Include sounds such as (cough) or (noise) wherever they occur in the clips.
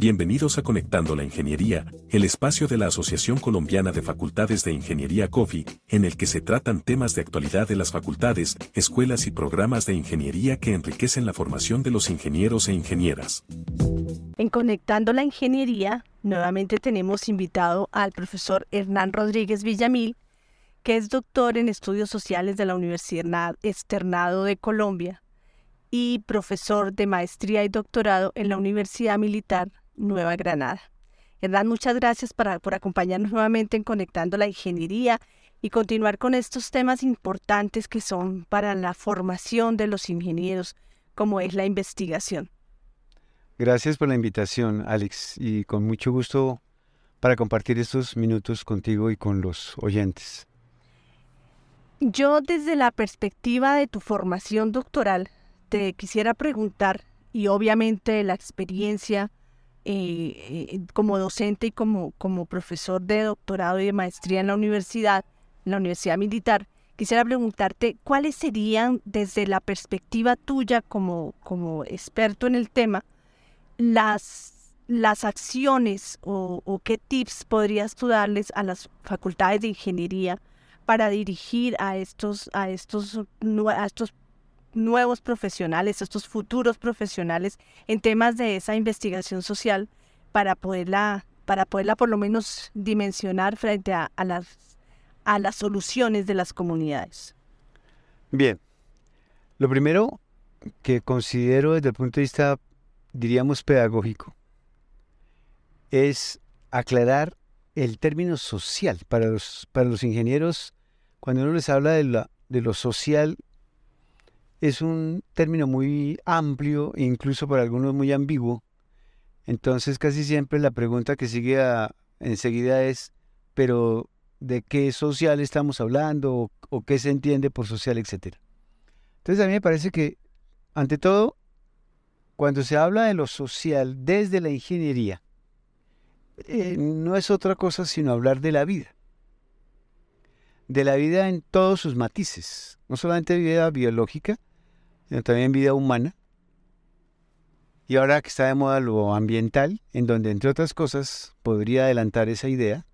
Bienvenidos a Conectando la Ingeniería, el espacio de la Asociación Colombiana de Facultades de Ingeniería COFI, en el que se tratan temas de actualidad de las facultades, escuelas y programas de ingeniería que enriquecen la formación de los ingenieros e ingenieras. En Conectando la Ingeniería, nuevamente tenemos invitado al profesor Hernán Rodríguez Villamil, que es doctor en estudios sociales de la Universidad Externado de Colombia y profesor de maestría y doctorado en la Universidad Militar Nueva Granada. Hernán, muchas gracias por acompañarnos nuevamente en Conectando la Ingeniería y continuar con estos temas importantes que son para la formación de los ingenieros, como es la investigación. Gracias por la invitación, Alex, y con mucho gusto para compartir estos minutos contigo y con los oyentes. Yo desde la perspectiva de tu formación doctoral, te quisiera preguntar, y obviamente la experiencia eh, eh, como docente y como, como profesor de doctorado y de maestría en la universidad, en la Universidad Militar, quisiera preguntarte cuáles serían, desde la perspectiva tuya como, como experto en el tema, las, las acciones o, qué tips podrías tú darles a las facultades de ingeniería para dirigir a estos, a estos, a estos nuevos profesionales, estos futuros profesionales en temas de esa investigación social para poderla, para poderla por lo menos dimensionar frente a, las, a las soluciones de las comunidades. Bien, lo primero que considero desde el punto de vista, diríamos, pedagógico, es aclarar el término social. Para los, para los ingenieros, cuando uno les habla de, la, de lo social, es un término muy amplio incluso para algunos muy ambiguo. Entonces casi siempre la pregunta que sigue enseguida es, pero ¿de qué social estamos hablando o, qué se entiende por social, etcétera? Entonces a mí me parece que, ante todo, cuando se habla de lo social desde la ingeniería, eh, no es otra cosa sino hablar de la vida. De la vida en todos sus matices, no solamente vida biológica, sino también vida humana. Y ahora que está de moda lo ambiental, en donde entre otras cosas podría adelantar esa idea,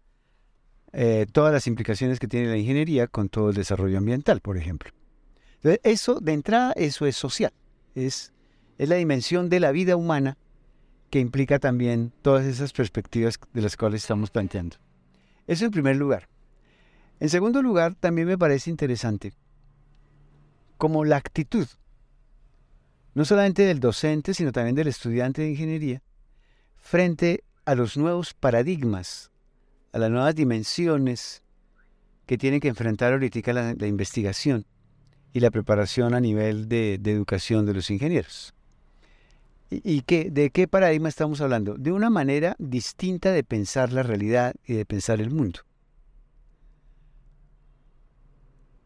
eh, todas las implicaciones que tiene la ingeniería con todo el desarrollo ambiental, por ejemplo. Entonces, eso, de entrada, eso es social. Es, es la dimensión de la vida humana que implica también todas esas perspectivas de las cuales estamos planteando. Eso en primer lugar. En segundo lugar, también me parece interesante como la actitud no solamente del docente, sino también del estudiante de ingeniería, frente a los nuevos paradigmas, a las nuevas dimensiones que tiene que enfrentar ahorita la, la investigación y la preparación a nivel de, educación de los ingenieros. ¿Y, y de qué paradigma estamos hablando? De una manera distinta de pensar la realidad y de pensar el mundo.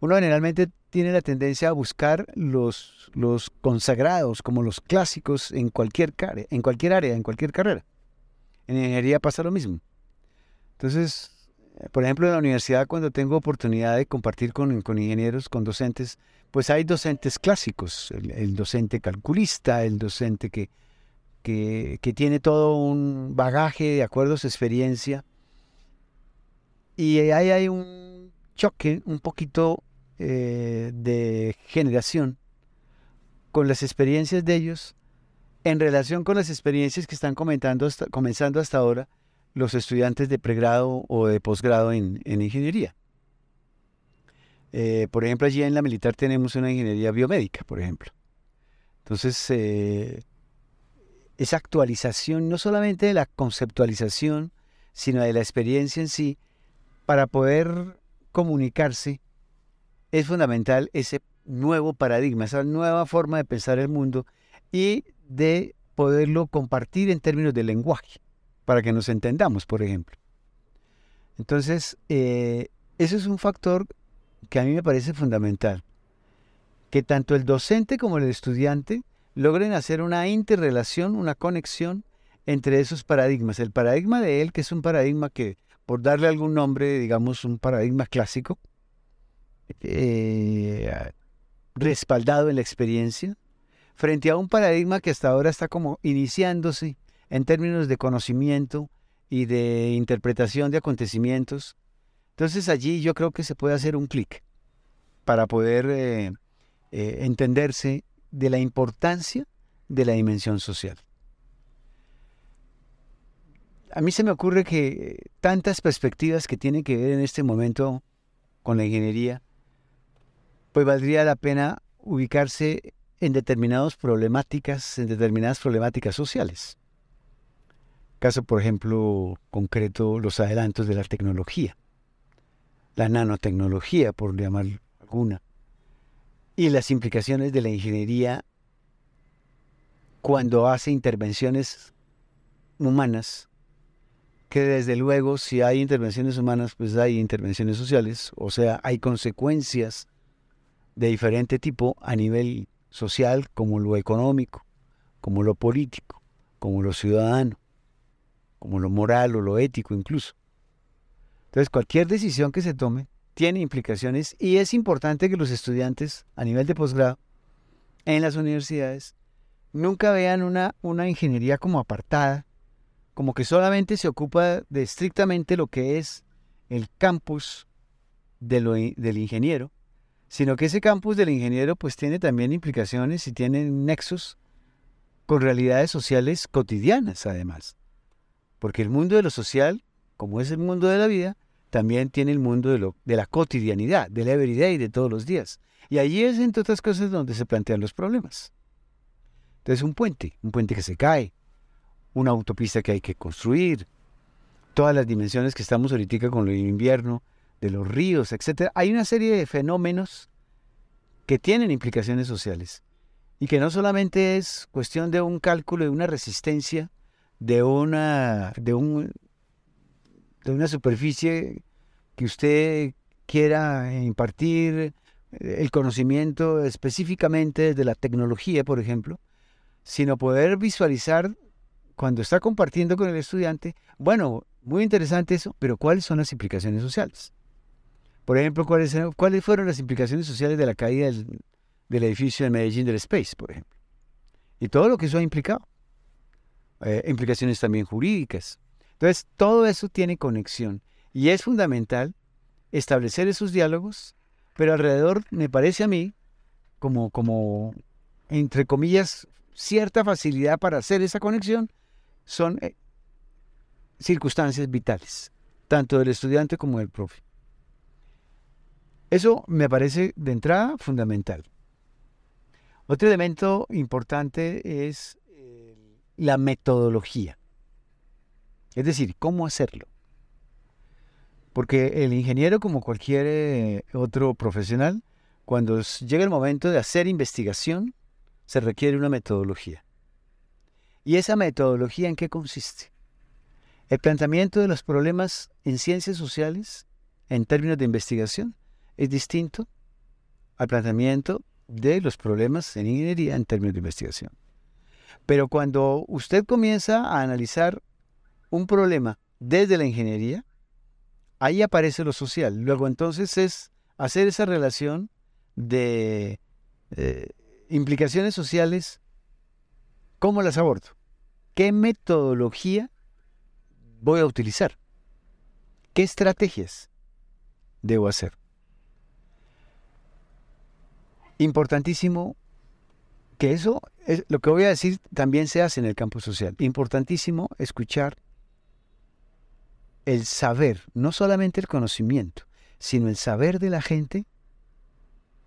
Uno generalmente tiene la tendencia a buscar los, los consagrados, como los clásicos, en cualquier, en cualquier área, en cualquier carrera. En ingeniería pasa lo mismo. Entonces, eh, por ejemplo, en la universidad, cuando tengo oportunidad de compartir con, ingenieros, con docentes, pues hay docentes clásicos, el, docente calculista, el docente que, que, que, tiene todo un bagaje de acuerdo a su experiencia. Y ahí hay un choque un poquito eh, de generación con las experiencias de ellos en relación con las experiencias que están comentando comenzando hasta ahora los estudiantes de pregrado o de posgrado en, ingeniería. Eh, por ejemplo, allí en la militar tenemos una ingeniería biomédica, por ejemplo. Entonces, eh, esa actualización, no solamente de la conceptualización, sino de la experiencia en sí, para poder comunicarse es fundamental ese nuevo paradigma, esa nueva forma de pensar el mundo y de poderlo compartir en términos de lenguaje, para que nos entendamos, por ejemplo. Entonces, eh, eso es un factor que a mí me parece fundamental, que tanto el docente como el estudiante logren hacer una interrelación, una conexión entre esos paradigmas. El paradigma de él, que es un paradigma que, por darle algún nombre, digamos un paradigma clásico, eh, respaldado en la experiencia, frente a un paradigma que hasta ahora está como iniciándose en términos de conocimiento y de interpretación de acontecimientos. Entonces allí yo creo que se puede hacer un clic para poder eh, eh, entenderse de la importancia de la dimensión social. A mí se me ocurre que tantas perspectivas que tienen que ver en este momento con la ingeniería, pues valdría la pena ubicarse en determinadas problemáticas, en determinadas problemáticas sociales. Caso, por ejemplo, concreto, los adelantos de la tecnología, la nanotecnología, por llamar alguna, y las implicaciones de la ingeniería cuando hace intervenciones humanas, que desde luego si hay intervenciones humanas, pues hay intervenciones sociales, o sea, hay consecuencias de diferente tipo a nivel social como lo económico, como lo político, como lo ciudadano, como lo moral o lo ético incluso. Entonces cualquier decisión que se tome tiene implicaciones y es importante que los estudiantes a nivel de posgrado en las universidades nunca vean una, una ingeniería como apartada, como que solamente se ocupa de estrictamente lo que es el campus de del ingeniero, sino que ese campus del ingeniero pues tiene también implicaciones y tiene nexos con realidades sociales cotidianas además. Porque el mundo de lo social, como es el mundo de la vida, también tiene el mundo de, lo, de la cotidianidad, del everyday, de todos los días. Y allí es, entre otras cosas, donde se plantean los problemas. Entonces, un puente, un puente que se cae, una autopista que hay que construir, todas las dimensiones que estamos ahorita con el invierno, de los ríos, etc. Hay una serie de fenómenos que tienen implicaciones sociales y que no solamente es cuestión de un cálculo, de una resistencia, de una, de un, de una superficie que usted quiera impartir eh, el conocimiento específicamente de la tecnología, por ejemplo, sino poder visualizar cuando está compartiendo con el estudiante, bueno, muy interesante eso, pero ¿cuáles son las implicaciones sociales? Por ejemplo, ¿cuáles, fueron las implicaciones sociales de la caída del, edificio de Medellín del Space, por ejemplo? Y todo lo que eso ha implicado. Eh, implicaciones también jurídicas. Entonces, todo eso tiene conexión. Y es fundamental establecer esos diálogos, pero alrededor, me parece a mí, como, como entre comillas, cierta facilidad para hacer esa conexión, son eh, circunstancias vitales, tanto del estudiante como del profe. Eso me parece de entrada fundamental. Otro elemento importante es eh, la metodología. Es decir, cómo hacerlo. Porque el ingeniero, como cualquier eh, otro profesional, cuando llega el momento de hacer investigación, se requiere una metodología. ¿Y esa metodología en qué consiste? El planteamiento de los problemas en ciencias sociales, en términos de investigación, es distinto al planteamiento de los problemas en ingeniería en términos de investigación. Pero cuando usted comienza a analizar un problema desde la ingeniería, ahí aparece lo social. Luego entonces es hacer esa relación de eh, implicaciones sociales, ¿cómo las abordo? ¿Qué metodología voy a utilizar? ¿Qué estrategias debo hacer? Importantísimo que eso, es, lo que voy a decir, también se hace en el campo social. Importantísimo escuchar el saber, no solamente el conocimiento, sino el saber de la gente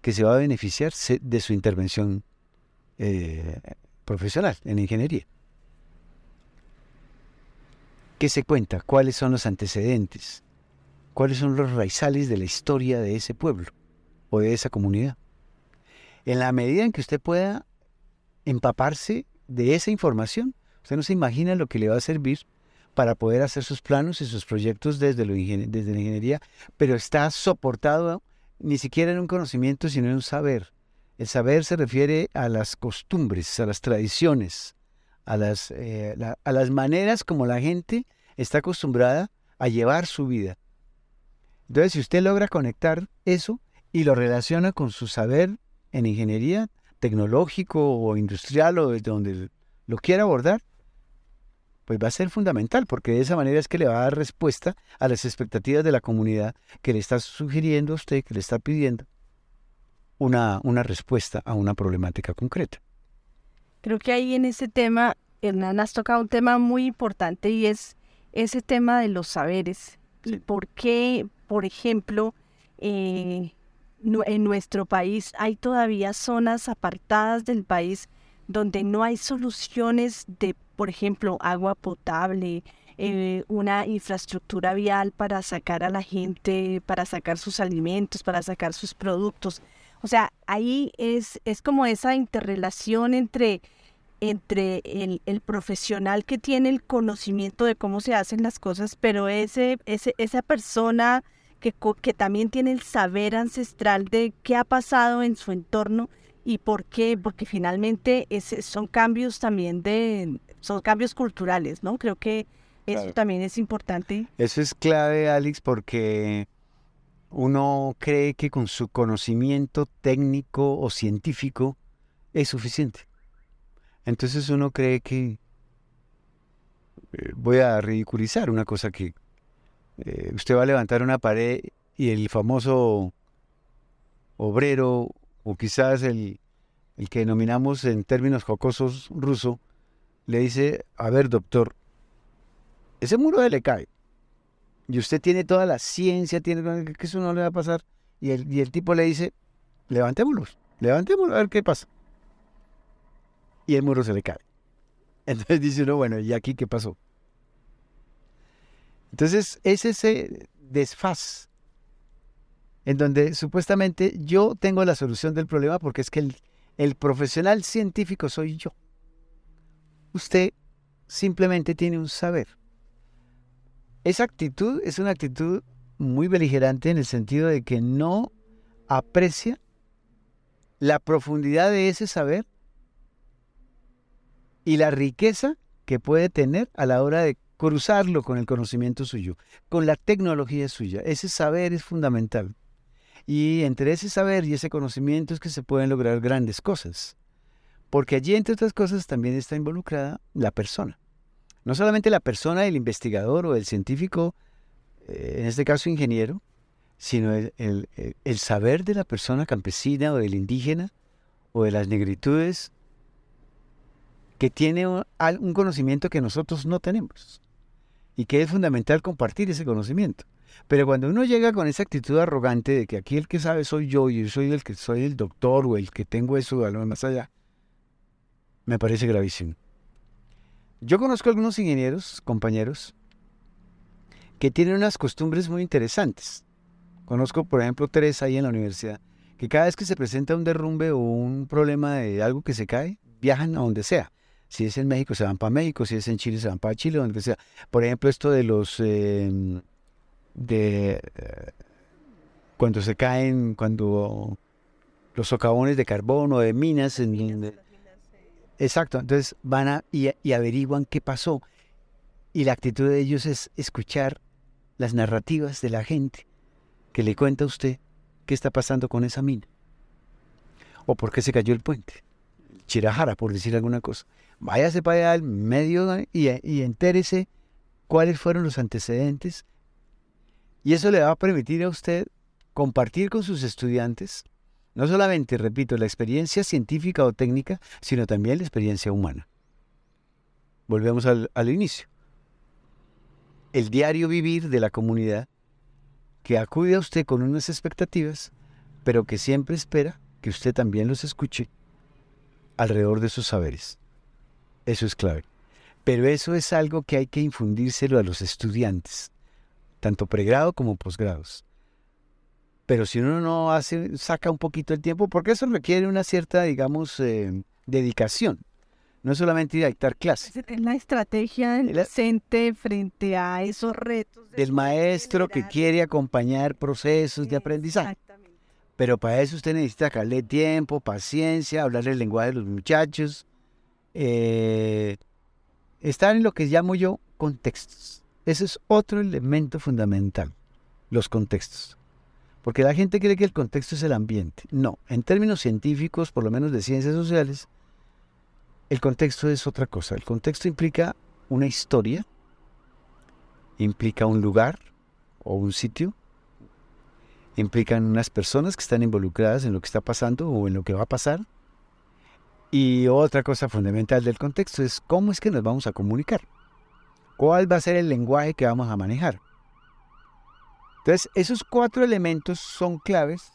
que se va a beneficiar de su intervención eh, profesional en ingeniería. ¿Qué se cuenta? ¿Cuáles son los antecedentes? ¿Cuáles son los raizales de la historia de ese pueblo o de esa comunidad? En la medida en que usted pueda empaparse de esa información, usted no se imagina lo que le va a servir para poder hacer sus planos y sus proyectos desde, desde la ingeniería, pero está soportado ni siquiera en un conocimiento, sino en un saber. El saber se refiere a las costumbres, a las tradiciones, a las, eh, a las maneras como la gente está acostumbrada a llevar su vida. Entonces, si usted logra conectar eso y lo relaciona con su saber en ingeniería tecnológico o industrial o desde donde lo quiera abordar, pues va a ser fundamental, porque de esa manera es que le va a dar respuesta a las expectativas de la comunidad que le está sugiriendo a usted, que le está pidiendo una, una respuesta a una problemática concreta. Creo que ahí en ese tema, Hernán, has tocado un tema muy importante y es ese tema de los saberes. Y por qué, por ejemplo, eh, en nuestro país hay todavía zonas apartadas del país donde no hay soluciones de, por ejemplo, agua potable, eh, una infraestructura vial para sacar a la gente, para sacar sus alimentos, para sacar sus productos. O sea, ahí es, es como esa interrelación entre, entre el, el, profesional que tiene el conocimiento de cómo se hacen las cosas, pero ese, ese, esa persona que, que también tiene el saber ancestral de qué ha pasado en su entorno y por qué, porque finalmente son cambios también de, son cambios culturales, ¿no? Creo que eso también es importante. Eso es clave, Alex, porque uno cree que con su conocimiento técnico o científico es suficiente. Entonces uno cree que eh, voy a ridiculizar una cosa que eh, usted va a levantar una pared y el famoso obrero o quizás el, el que denominamos en términos jocosos ruso, le dice, a ver doctor, ese muro le cae. Y usted tiene toda la ciencia, tiene que eso no le va a pasar. Y el, y el tipo le dice, levantémoslos, levantémoslos a ver qué pasa. Y el muro se le cae. (laughs) Entonces dice uno, bueno, ¿y aquí qué pasó? Entonces es ese desfaz en donde supuestamente yo tengo la solución del problema porque es que el, profesional científico soy yo. Usted simplemente tiene un saber. Esa actitud es una actitud muy beligerante en el sentido de que no aprecia la profundidad de ese saber y la riqueza que puede tener a la hora de cruzarlo con el conocimiento suyo, con la tecnología suya. Ese saber es fundamental. Y entre ese saber y ese conocimiento es que se pueden lograr grandes cosas. Porque allí, entre otras cosas, también está involucrada la persona. No solamente la persona, el investigador o el científico, eh, en este caso ingeniero, sino el, saber de la persona campesina o del indígena o de las negritudes que tiene un conocimiento que nosotros no tenemos y que es fundamental compartir ese conocimiento. Pero cuando uno llega con esa actitud arrogante de que aquí el que sabe soy yo y yo soy el que soy el doctor o el que tengo eso a lo más allá, me parece gravísimo. Yo conozco algunos ingenieros, compañeros, que tienen unas costumbres muy interesantes. Conozco, por ejemplo, tres ahí en la universidad, que cada vez que se presenta un derrumbe o un problema de algo que se cae, viajan a donde sea. Si es en México, se van para México, si es en Chile, se van para Chile, donde sea. Por ejemplo, esto de los em, de eh, cuando se caen, cuando los socavones de carbón o de minas. En, exacto, entonces van a, y, y averiguan qué pasó. Y la actitud de ellos es escuchar las narrativas de la gente que le cuenta a usted qué está pasando con esa mina. O por qué se cayó el puente. Chirajara, por decir alguna cosa. Váyase para allá al medio y, entérese cuáles fueron los antecedentes y eso le va a permitir a usted compartir con sus estudiantes no solamente, repito, la experiencia científica o técnica, sino también la experiencia humana. Volvemos al, inicio. El diario vivir de la comunidad que acude a usted con unas expectativas, pero que siempre espera que usted también los escuche alrededor de sus saberes. Eso es clave. Pero eso es algo que hay que infundírselo a los estudiantes tanto pregrado como posgrados. Pero si uno no hace, saca un poquito el tiempo, porque eso requiere una cierta, digamos, eh, dedicación. No es solamente ir a dictar clases. Es la estrategia del docente frente a esos retos. del maestro que quiere acompañar procesos de aprendizaje. Pero para eso usted necesita darle tiempo, paciencia, hablar el lenguaje de los muchachos, eh, en lo que llamo yo contextos. Ese es otro elemento fundamental, los contextos. Porque la gente cree que el contexto es el ambiente. No, en términos científicos, por lo menos de ciencias sociales, el contexto es otra cosa. El contexto implica una historia, implica un lugar o un sitio, implican unas personas que están involucradas en lo que está pasando o en lo que va a pasar. Y otra cosa fundamental del contexto es cómo es que nos vamos a comunicar. ¿Cuál va a ser el lenguaje que vamos a manejar? Entonces, esos cuatro elementos son claves.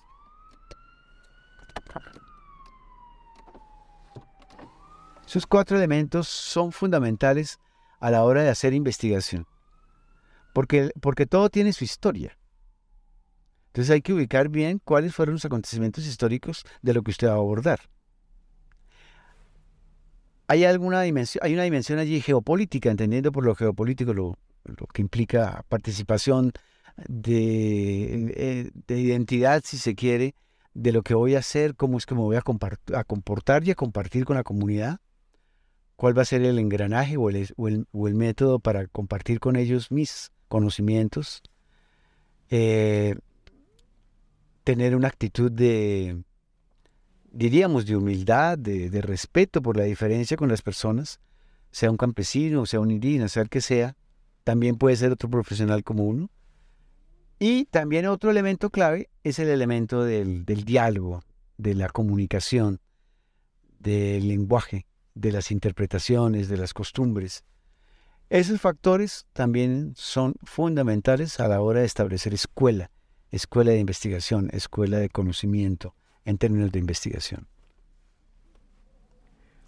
Esos cuatro elementos son fundamentales a la hora de hacer investigación. Porque, porque todo tiene su historia. Entonces hay que ubicar bien cuáles fueron los acontecimientos históricos de lo que usted va a abordar. Hay alguna dimensión, hay una dimensión allí geopolítica, entendiendo por lo geopolítico lo, que implica participación de, eh, de, identidad, si se quiere, de lo que voy a hacer, cómo es que me voy a, a comportar y a compartir con la comunidad, cuál va a ser el engranaje o el, o el, método para compartir con ellos mis conocimientos. Eh, tener una actitud de, diríamos, de humildad, de, respeto por la diferencia con las personas, sea un campesino, sea un indígena, sea el que sea, también puede ser otro profesional como uno. Y también otro elemento clave es el elemento del, del diálogo, de la comunicación, del lenguaje, de las interpretaciones, de las costumbres. Esos factores también son fundamentales a la hora de establecer escuela escuela de investigación, escuela de conocimiento en términos de investigación.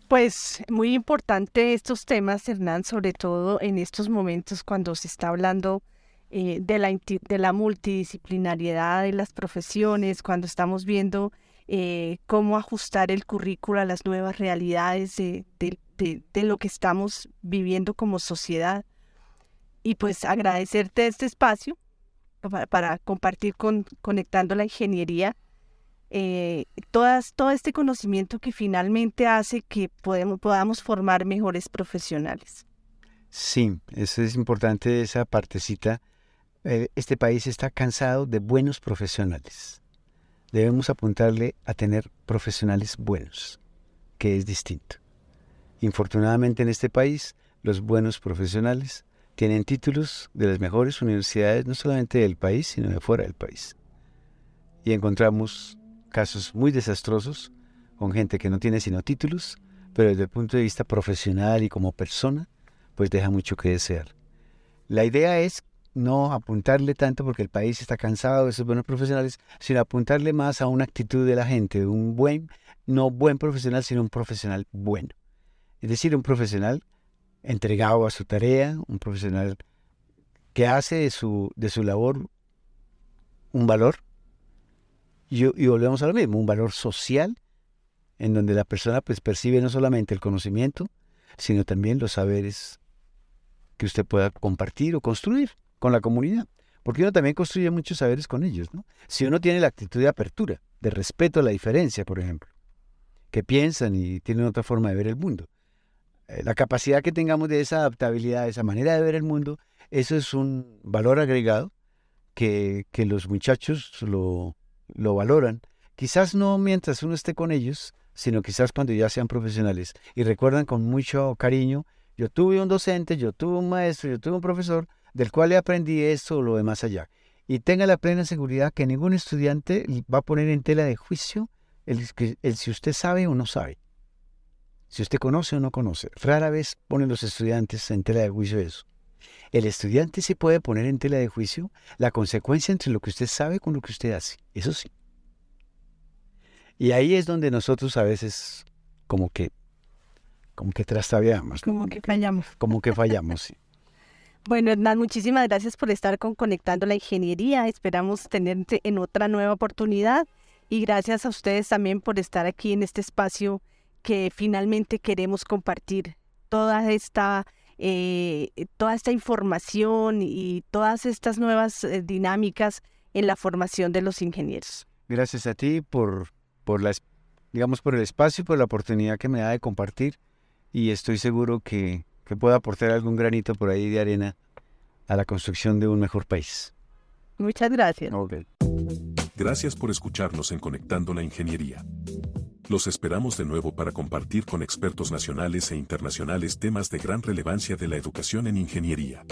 Pues muy importante estos temas, Hernán, sobre todo en estos momentos cuando se está hablando eh, de, la, de la multidisciplinariedad de las profesiones, cuando estamos viendo eh, cómo ajustar el currículo a las nuevas realidades de, de, lo que estamos viviendo como sociedad. Y pues agradecerte este espacio para, compartir con Conectando la Ingeniería, eh, todas, todo este conocimiento que finalmente hace que podemos, podamos formar mejores profesionales. Sí, eso es importante, esa partecita. Eh, este país está cansado de buenos profesionales. Debemos apuntarle a tener profesionales buenos, que es distinto. Infortunadamente en este país, los buenos profesionales tienen títulos de las mejores universidades, no solamente del país, sino de fuera del país. Y encontramos casos muy desastrosos con gente que no tiene sino títulos, pero desde el punto de vista profesional y como persona, pues deja mucho que desear. La idea es no apuntarle tanto porque el país está cansado de esos buenos profesionales, sino apuntarle más a una actitud de la gente, un buen, no buen profesional, sino un profesional bueno. Es decir, un profesional entregado a su tarea, un profesional que hace de su, de su labor un valor. Y, y, volvemos a lo mismo, un valor social, en donde la persona pues, percibe no solamente el conocimiento, sino también los saberes que usted pueda compartir o construir con la comunidad. Porque uno también construye muchos saberes con ellos. ¿no? Si uno tiene la actitud de apertura, de respeto a la diferencia, por ejemplo, que piensan y tienen otra forma de ver el mundo, eh, la capacidad que tengamos de esa adaptabilidad, esa manera de ver el mundo, eso es un valor agregado que, los muchachos lo, lo valoran. Quizás no mientras uno esté con ellos, sino quizás cuando ya sean profesionales y recuerdan con mucho cariño, yo tuve un docente, yo tuve un maestro, yo tuve un profesor del cual le aprendí esto o lo de más allá. Y tenga la plena seguridad que ningún estudiante va a poner en tela de juicio el, el si usted sabe o no sabe. Si usted conoce o no conoce, rara vez ponen los estudiantes en tela de juicio eso. El estudiante se puede poner en tela de juicio la consecuencia entre lo que usted sabe con lo que usted hace. Eso sí. Y ahí es donde nosotros a veces como que como que trastabeamos. Como que fallamos. Como que fallamos, sí. (laughs) Bueno, Hernán, muchísimas gracias por estar con Conectando la Ingeniería. Esperamos tenerte en otra nueva oportunidad. Y gracias a ustedes también por estar aquí en este espacio que finalmente queremos compartir toda esta, eh, toda esta información y todas estas nuevas eh, dinámicas en la formación de los ingenieros. Gracias a ti por, por, la, digamos, por el espacio, por la oportunidad que me da de compartir y estoy seguro que, que pueda aportar algún granito por ahí de arena a la construcción de un mejor país. Muchas gracias. Gracias por escucharnos en Conectando la Ingeniería. Los esperamos de nuevo para compartir con expertos nacionales e internacionales temas de gran relevancia de la educación en ingeniería.